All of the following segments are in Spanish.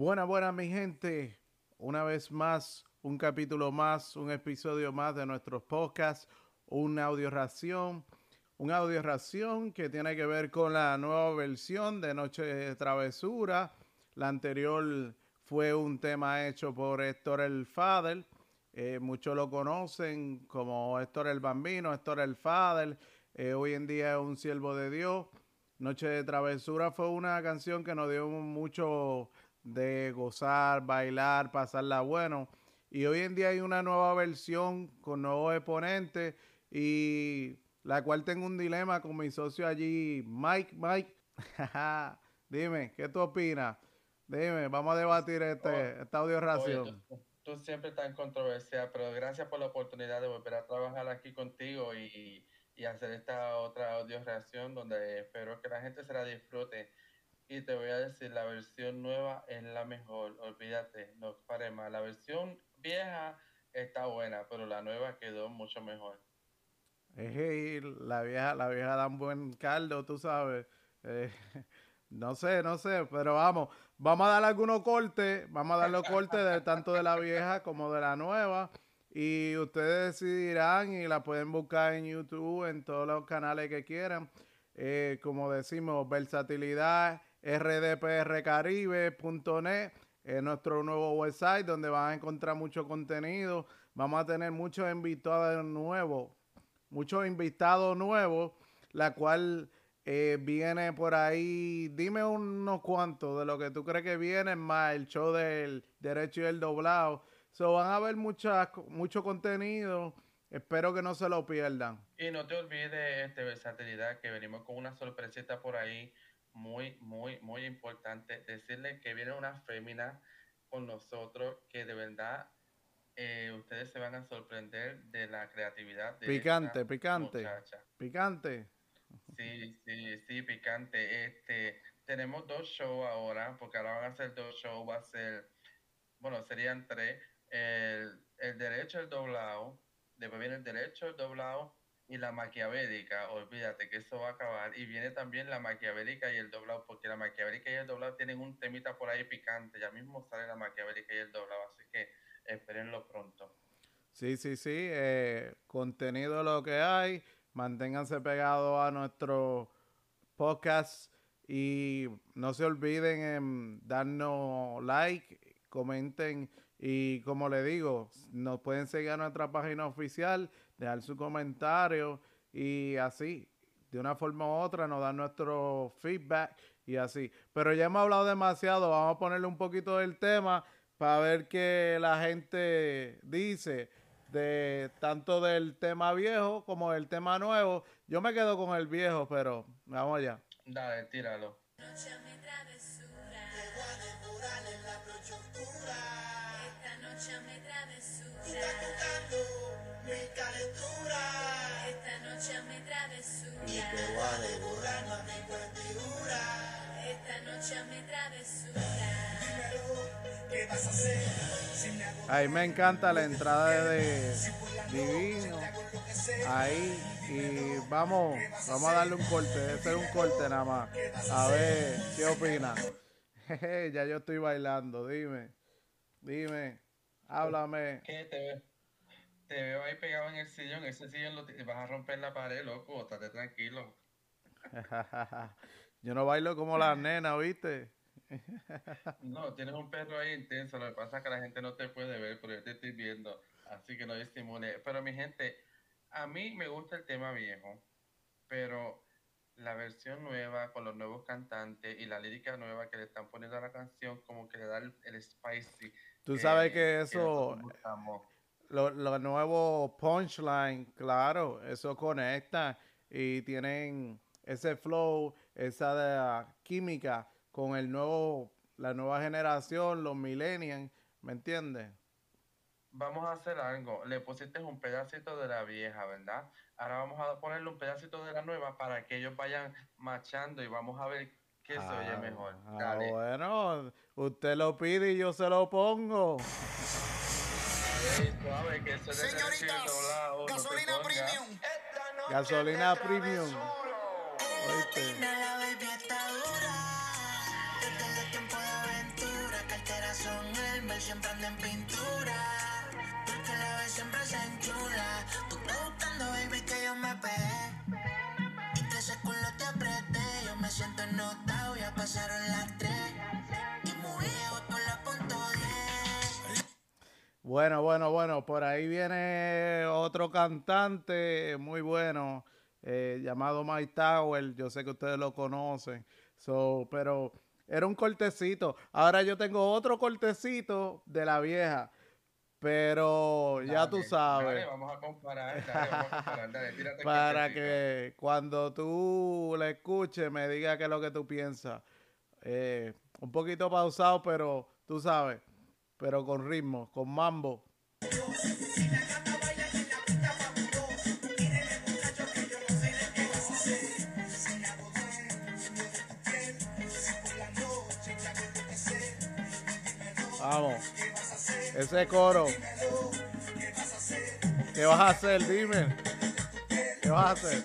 Buena, buena, mi gente. Una vez más, un capítulo más, un episodio más de nuestros podcasts, una audio ración. Un audio ración que tiene que ver con la nueva versión de Noche de Travesura. La anterior fue un tema hecho por Héctor el Fader. Eh, muchos lo conocen como Héctor el Bambino, Héctor el Fader. Eh, hoy en día es un siervo de Dios. Noche de Travesura fue una canción que nos dio mucho de gozar, bailar, pasarla bueno. Y hoy en día hay una nueva versión con nuevos exponentes y la cual tengo un dilema con mi socio allí, Mike. Mike, dime, ¿qué tú opinas? Dime, vamos a debatir este, oh, esta audio ración. tú, siempre estás en controversia, pero gracias por la oportunidad de volver a trabajar aquí contigo y, y hacer esta otra audio reacción donde espero que la gente se la disfrute. Y te voy a decir, la versión nueva es la mejor, olvídate, no pare más. La versión vieja está buena, pero la nueva quedó mucho mejor. la vieja, la vieja da un buen caldo, tú sabes. Eh, no sé, no sé, pero vamos, vamos a dar algunos cortes, vamos a dar los cortes de tanto de la vieja como de la nueva. Y ustedes decidirán y la pueden buscar en YouTube, en todos los canales que quieran. Eh, como decimos, versatilidad rdprcaribe.net es nuestro nuevo website donde van a encontrar mucho contenido. Vamos a tener muchos invitados nuevos, muchos invitados nuevos, la cual eh, viene por ahí. Dime unos cuantos de lo que tú crees que viene, más el show del derecho y el doblado. So, van a ver mucha, mucho contenido. Espero que no se lo pierdan. Y no te olvides, este, versatilidad, que venimos con una sorpresita por ahí muy, muy, muy importante decirle que viene una fémina con nosotros que de verdad eh, ustedes se van a sorprender de la creatividad de picante, picante, picante. Sí, sí, sí, picante. Este, tenemos dos shows ahora, porque ahora van a ser dos shows, va a ser, bueno, serían tres. El, el derecho, el doblado, después viene el derecho, el doblado y la maquiavélica, olvídate que eso va a acabar. Y viene también la maquiavélica y el doblado, porque la maquiavélica y el doblado tienen un temita por ahí picante. Ya mismo sale la maquiavélica y el doblado, así que espérenlo pronto. Sí, sí, sí. Eh, contenido lo que hay. Manténganse pegados a nuestro podcast y no se olviden en darnos like, comenten y como le digo, nos pueden seguir a nuestra página oficial dejar su comentario y así, de una forma u otra, nos dan nuestro feedback y así. Pero ya hemos hablado demasiado, vamos a ponerle un poquito del tema para ver qué la gente dice de tanto del tema viejo como del tema nuevo. Yo me quedo con el viejo, pero vamos allá. Dale, tíralo. Ahí me encanta la entrada de Divino. Ahí. Y vamos, vamos a darle un corte. Debe un corte nada más. A ver, ¿qué opina? ya yo estoy bailando. Dime. Dime. Háblame. ¿Qué te? Te veo ahí pegado en el sillón. Ese sillón lo vas a romper la pared, loco. Estate tranquilo. yo no bailo como las nenas, ¿viste? No, tienes un perro ahí intenso. Lo que pasa es que la gente no te puede ver, pero yo te estoy viendo. Así que no disimule. Pero mi gente, a mí me gusta el tema viejo, pero la versión nueva con los nuevos cantantes y la lírica nueva que le están poniendo a la canción, como que le da el, spicy. Tú sabes que eso, lo, lo nuevo punchline, claro, eso conecta y tienen ese flow, esa química con el nuevo, la nueva generación, los millennials, ¿me entiendes? Vamos a hacer algo. Le pusiste un pedacito de la vieja, ¿verdad? Ahora vamos a ponerle un pedacito de la nueva para que ellos vayan machando y vamos a ver qué se oye ah, mejor. Ah, bueno, usted lo pide y yo se lo pongo. Gasolina premium. Gasolina premium. Siempre anda en pintura. Porque la vez siempre se enchula. Tú estás buscando, baby, que yo me pegué. Y que ese culo te apreté. Yo me siento ennotado, ya pasaron las tres. Bueno, bueno, bueno, por ahí viene otro cantante muy bueno eh, llamado Mike Tower. Yo sé que ustedes lo conocen, so, pero era un cortecito. Ahora yo tengo otro cortecito de la vieja, pero ya tú sabes. Dale, vamos a comparar, dale, vamos a comparar, tírate para que cuando tú la escuches me diga qué es lo que tú piensas. Eh, un poquito pausado, pero tú sabes, pero con ritmo, con mambo. Vamos, ese coro. ¿Qué vas a hacer? Dime. ¿Qué vas a hacer?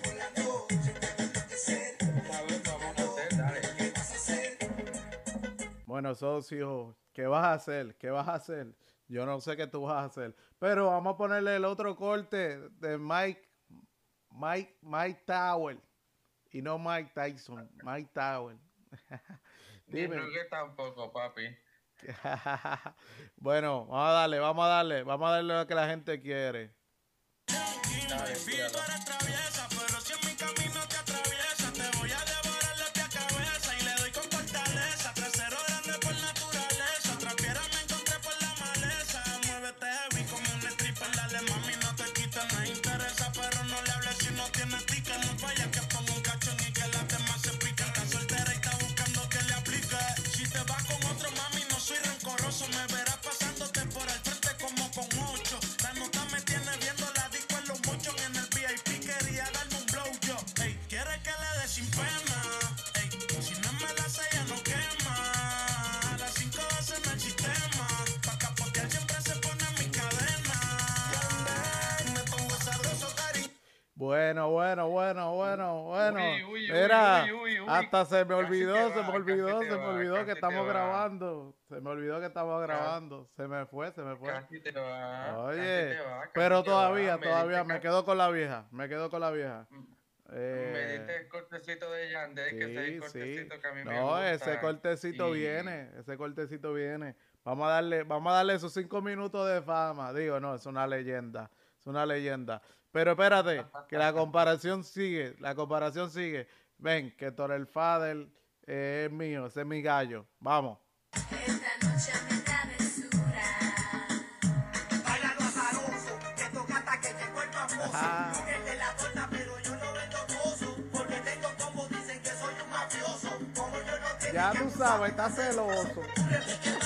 Bueno, socio, ¿qué vas a hacer? ¿Qué vas a hacer? Yo no sé qué tú vas a hacer. Pero vamos a ponerle el otro corte de Mike, Mike, Mike Tower. Y no Mike Tyson, Mike Tower. Ni Dime. Tampoco, papi. bueno, vamos a darle, vamos a darle, vamos a darle lo que la gente quiere. Dale, te Bueno, bueno, bueno, bueno, bueno. Uy, uy, uy, Mira, uy, hasta se me Casi olvidó, te se va, me olvidó, casi se me va, olvidó que casi estamos va. grabando. Se me olvidó que estamos grabando. Se me fue, se me fue. Casi te va. casi Oye, te va, casi pero te todavía, va. todavía me quedo con la vieja. Me quedo con la vieja. Me Eh, diste el cortecito de Yandel, que ese es el sí, sí. cortecito que a mí me No, gusta. ese cortecito y- viene, ese cortecito viene. Vamos a darle, vamos a darle esos cinco minutos de fama. Digo, no, es una leyenda, es una leyenda. Pero espérate, que la comparación sigue, la comparación sigue. Ven, que Torel Fader eh, es mío, ese es mi gallo. Vamos. Esta noche me travesura. Bailando azaroso, que toca hasta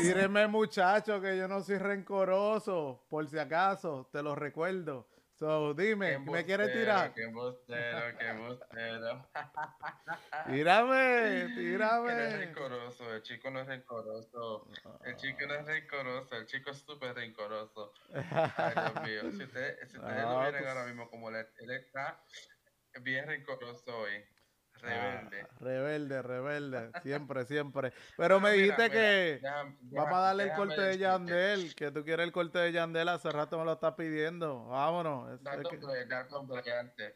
Tíreme muchacho que yo no soy rencoroso, por si acaso, te lo recuerdo. So, dime, ¿me quieres tirar? Qué embustero, qué embustero. Tírame, Que no es tírame. rencoroso, el chico no es rencoroso. El chico no es rencoroso, el chico es súper rencoroso. Ay, Dios mío. Si ustedes, si ustedes No, lo vieran tú- ahora mismo como él, él está bien rencoroso hoy. Rebelde. Ah, rebelde, rebelde, siempre, siempre. Pero me Mira, dijiste mira, que déjame- vamos a darle el déjame corte de. Yandel, que tú quieres el corte de Yandel, hace rato me lo estás pidiendo. Vámonos. es- es que-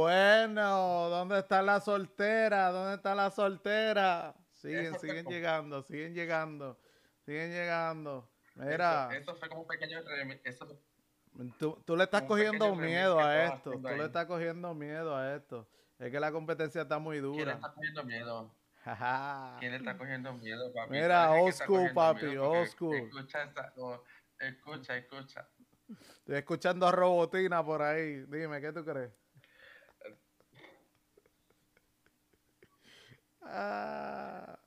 Bueno, ¿dónde está la soltera? ¿Dónde está la soltera? Siguen, Eso siguen llegando, siguen llegando, siguen llegando. Mira, Eso, eso fue como un pequeño eso tú, tú le estás cogiendo miedo a esto, tú le estás cogiendo miedo a esto. Es que la competencia está muy ¿Quién dura. está cogiendo miedo? ¿Quién le está cogiendo miedo, papi? Mira, cogiendo papi, school. Escucha, esta- oh, escucha, escucha. Estoy escuchando a Robotina por ahí. Dime, ¿qué tú crees? Ah.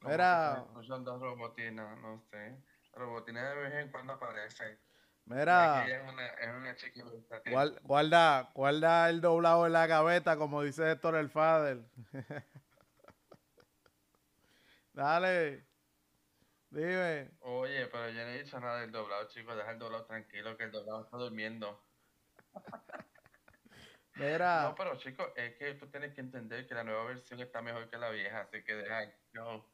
¿Cómo Mira. se está escuchando a Robotina? No sé. Robotina de vez en cuando aparece. Mira, Ella es una, es una chica versátil. guar- guarda, guarda el doblado en la gaveta, como dice Héctor el Fader. Dale. Dime. Oye, pero yo no he dicho nada del doblado, chicos. Deja el doblado tranquilo, que el doblado está durmiendo. Mira. No, pero chicos, es que tú tienes que entender que la nueva versión está mejor que la vieja, así que deja. No.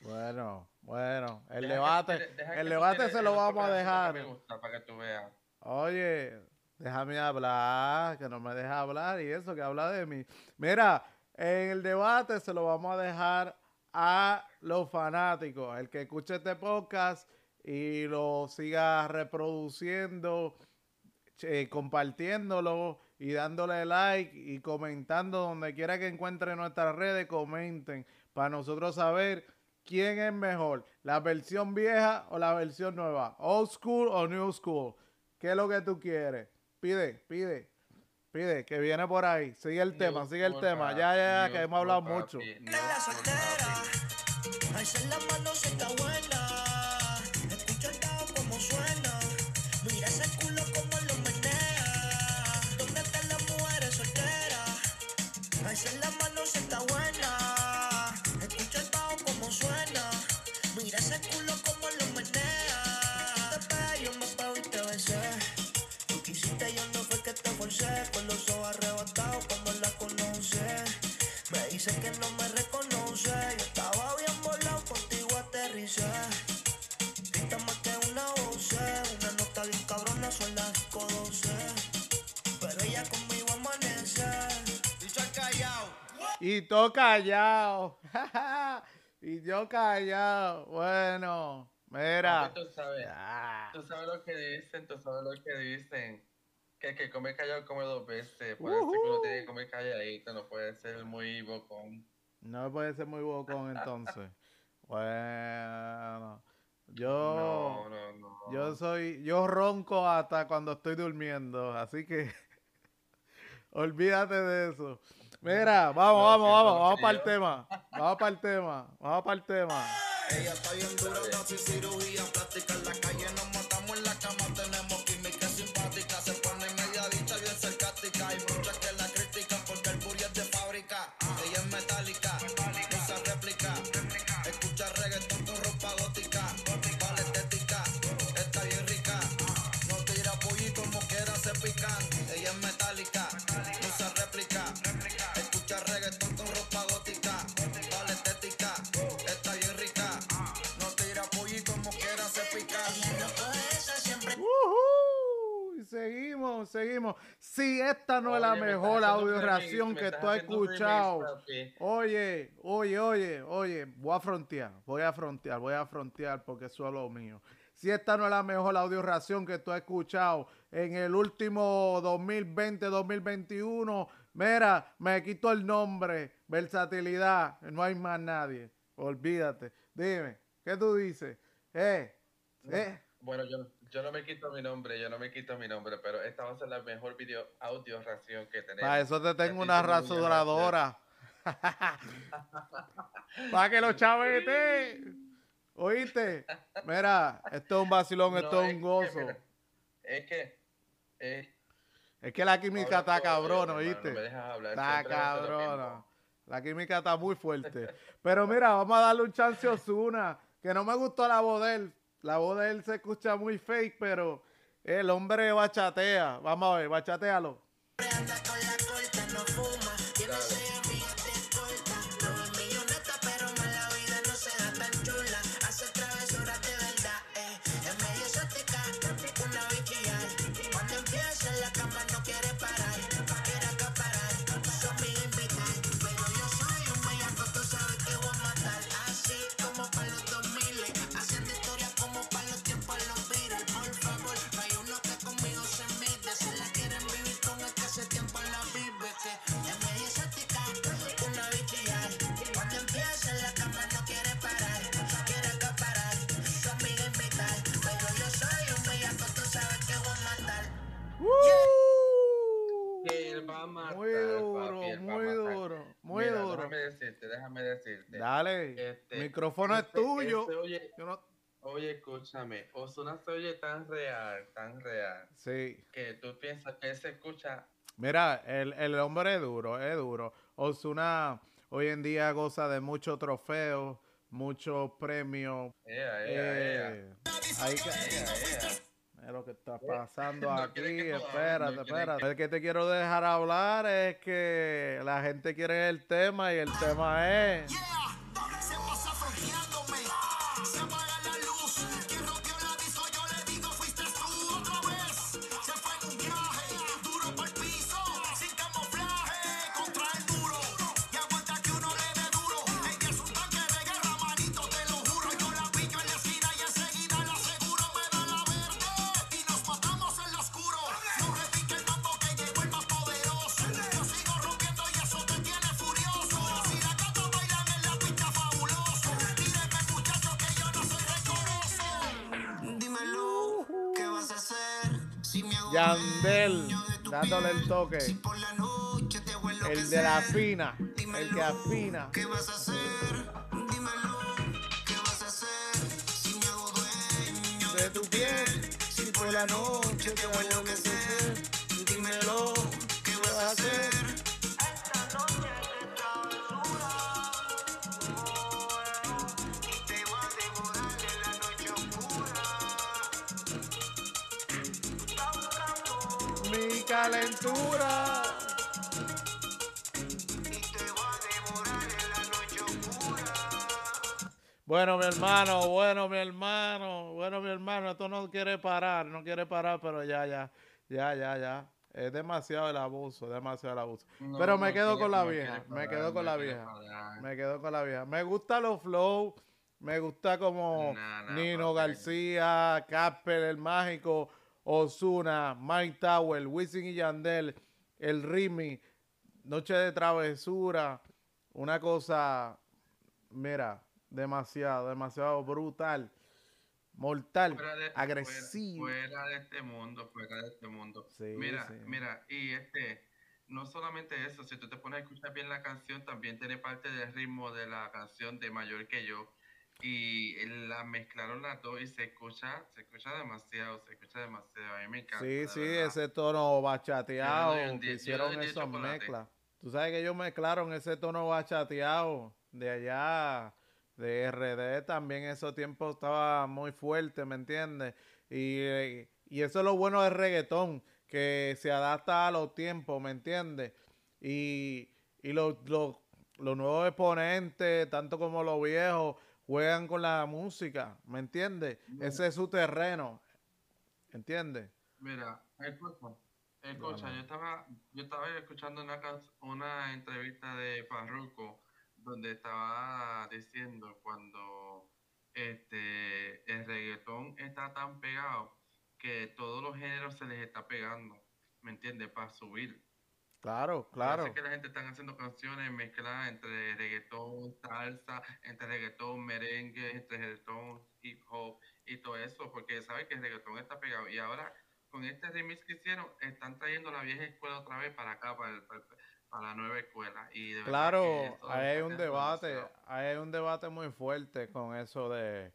Bueno, bueno. El Deja debate, deja el debate tienes se lo vamos a dejar. que me gusta, para que tú veas. Oye, déjame hablar, que no me deja hablar y eso, que habla de mí. Mira, en el debate se lo vamos a dejar a los fanáticos. El que escuche este podcast y lo siga reproduciendo, eh, compartiéndolo y dándole like y comentando donde quiera que encuentre nuestras redes, comenten para nosotros saber quién es mejor, la versión vieja o la versión nueva, old school o new school. ¿Qué es lo que tú quieres? Pide, pide, pide, que viene por ahí. Sigue el tema, sigue el tema. papi, Ya, ya, ya, que hemos hablado papi, mucho. new la school, soltera. papi. Alza la mano si está buena. Escucha el bajo como suena. Mira ese Y todo callado. y yo callado. Bueno, mira. Papi, tú sabes, Ah, tú sabes lo que dicen, tú sabes lo que dicen. Que el que come callado come dos veces. Por eso que uno tiene que comer calladito, no puede ser muy bocón. No puede ser muy bocón entonces. Bueno, yo, No, no, no. yo soy, yo ronco hasta cuando estoy durmiendo, así que olvídate de eso. Mira, vamos, No, vamos, vamos, vamos para el tema, vamos para el tema, vamos para el tema. Ella está bien dura, no sin cirugía plástica. En la calle nos matamos en la cama, tenemos química simpática. Se pone media dicha, bien sarcástica. Hay muchas que la critican porque el booty es de fábrica. Ella es metálica, se réplica. Seguimos, seguimos. Si esta no es la me mejor audio reacción que tú has remix, escuchado. Oye, oye, oye, oye, voy a frontear, voy a frontear, voy a frontear porque eso es lo mío. Si esta no es la mejor audio reacción que tú has escuchado en el último 2020-2021, mira, me quito el nombre, versatilidad, no hay más nadie. Olvídate. Dime, ¿qué tú dices? Eh, eh. Bueno, yo, yo no me quito mi nombre, yo no me quito mi nombre, pero esta va a ser la mejor video audio ración que tenemos. Para eso te tengo Así una rasuradora. Para que lo chavete. ¿Oíste? Mira, esto es un vacilón, No, esto es un que, gozo. mira, Es que, es, Es que la química está cabrona, ¿oíste? No me dejas hablar. Está cabrona. La química está muy fuerte. Pero mira, vamos a darle un chance a Osuna. Que no me gustó la voz de él. La voz de él se escucha muy fake, pero el hombre bachatea. Vamos a ver, bachatealo. A matar. Muy duro, papi, muy matar. duro, muy Mira, duro. Déjame decirte, déjame decirte. Dale, Este, micrófono es este- tuyo. este, oye, Yo no- oye, escúchame. Osuna se oye tan real, tan real, Sí. que tú piensas que él se escucha. Mira, el, el hombre es duro, es duro. Osuna hoy en día goza de muchos trofeos, muchos premios. Ea, ea, ea. eh, hay que- Mira lo que está pasando No aquí, espérate, no espérate. El que te quiero dejar hablar es que la gente quiere el tema y el tema es... Se Yandel, dándole el toque. El de la fina, el que afina. ¿Qué vas a hacer? Dímelo, ¿qué vas a hacer? Si me hago dueño De tu piel, si por la noche te hago enloquecer. Dímelo, Bueno, mi hermano, bueno, mi hermano, bueno, mi hermano, esto no quiere parar, no quiere parar, pero ya, ya, ya, ya, ya. Es demasiado el abuso, demasiado el abuso. No, pero me no quedo quiere- con la vieja, me quedo con la vieja. Me quedo con la vieja. Me gustan los flow, me gusta como Nah, nah, Nino. García, Casper, el mágico, Osuna, Mike Tower, Wisin y Yandel, el Rimi, Noche de Travesura, una cosa, mira, demasiado, demasiado brutal, mortal, Fuera de- agresivo. Fuera, fuera de este mundo, fuera de este mundo. Sí, mira, sí. mira, y este, no solamente eso, si tú te pones a escuchar bien la canción, también tiene parte del ritmo de la canción de Mayor que yo. Y la mezclaron las dos y se escucha, se escucha demasiado, se escucha demasiado. A mí me encanta. Sí, sí, verdad. ese tono bachateado que hicieron esas mezclas. Tú sabes que ellos mezclaron ese tono bachateado de allá, de RD, también en esos tiempos estaba muy fuerte, ¿me entiendes? Y, eh, y eso es lo bueno del reggaetón, que se adapta a los tiempos, ¿me entiendes? Y, y los, los, los nuevos exponentes, tanto como los viejos, juegan con la música, ¿me entiendes? Ese es su terreno, ¿entiendes? Mira, escucha, escucha, Bueno. yo estaba, yo estaba escuchando una, una entrevista de Farruko donde estaba diciendo cuando este el reggaetón está tan pegado que todos los géneros se les está pegando, ¿me entiendes? Para subir. Claro, claro. es que la gente está haciendo canciones mezcladas entre reggaetón, salsa, entre reggaetón, merengue, entre reggaetón, hip hop y todo eso, porque sabe que el reggaetón está pegado. Y ahora, con este remix que hicieron, están trayendo la vieja escuela otra vez para acá, para, el- para, para la nueva escuela. Y de Claro, ahí hay un debate, ahí hay un debate muy fuerte con eso de,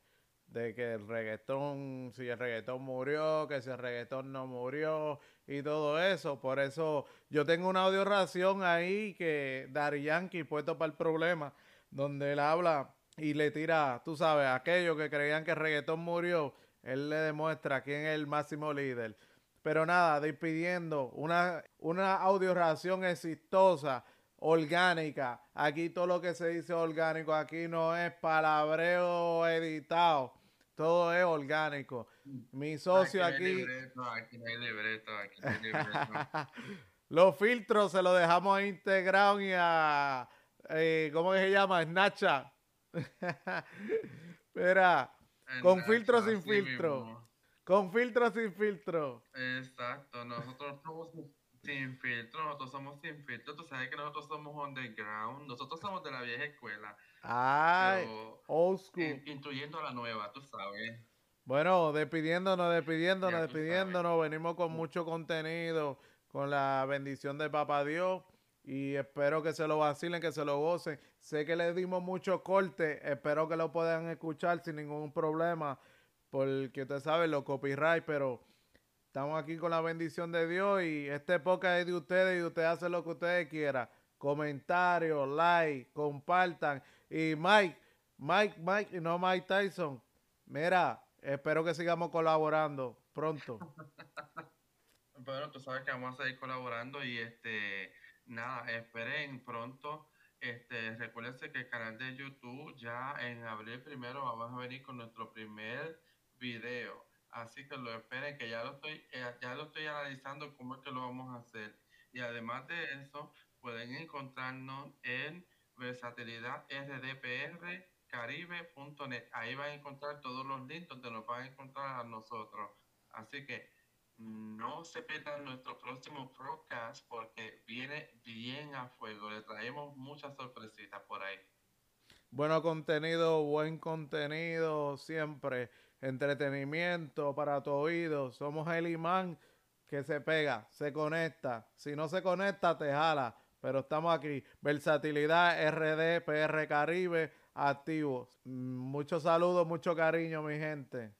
de que el reggaetón, si el reggaetón murió, que si el reggaetón no murió y todo eso. Por eso yo tengo una audio ración ahí que Dari Yankee puesto para el problema, donde él habla y le tira, tú sabes, a aquellos que creían que el reggaetón murió, él le demuestra quién es el máximo líder. Pero nada, despidiendo una, una audio ración exitosa, orgánica. Aquí todo lo que se dice orgánico, aquí no es palabreo editado, todo es orgánico. Mi socio Aquí no hay aquí, libreto, aquí no hay libreto, aquí no hay libreto. los filtros se los dejamos integrados y a, eh, ¿cómo que se llama? Snapchat. Mira, con filtro sin filtro. mismo. Con filtro sin filtro. Exacto, nosotros somos sin filtro, nosotros somos sin filtro, tú sabes que nosotros somos underground, nosotros somos de la vieja escuela, Ay, pero old school. in- intuyendo a la nueva, tú sabes. Bueno, despidiéndonos, despidiéndonos, Ya despidiéndonos. Venimos con mucho contenido, con la bendición de Papá Dios. Y espero que se lo vacilen, que se lo gocen. Sé que les dimos mucho corte. Espero que lo puedan escuchar sin ningún problema. Porque ustedes saben, los copyright, pero estamos aquí con la bendición de Dios. Y este podcast es de ustedes y ustedes hacen lo que ustedes quieran. Comentarios, like, compartan. Y Mike, Mike, Mike, y no Mike Tyson. Mira, espero que sigamos colaborando pronto. Bueno, tú sabes que vamos a seguir colaborando y este, nada, esperen pronto. Este, recuérdense que el canal de YouTube ya en abril primero vamos a venir con nuestro primer video. Así que lo esperen, que ya lo estoy, eh, ya lo estoy analizando cómo es que lo vamos a hacer. Y además de eso, pueden encontrarnos en versatilidad rdpr. Ahí van a encontrar todos los links donde nos van a encontrar a nosotros. Así que no se pierdan nuestro próximo podcast porque viene bien a fuego. Le traemos muchas sorpresitas por ahí. Bueno contenido, buen contenido, siempre entretenimiento para tu oído. Somos el imán que se pega, se conecta. Si no se conecta, te jala. Pero estamos aquí. Versatilidad RD, PR Caribe, activos. Mm, Muchos saludos, mucho cariño, mi gente.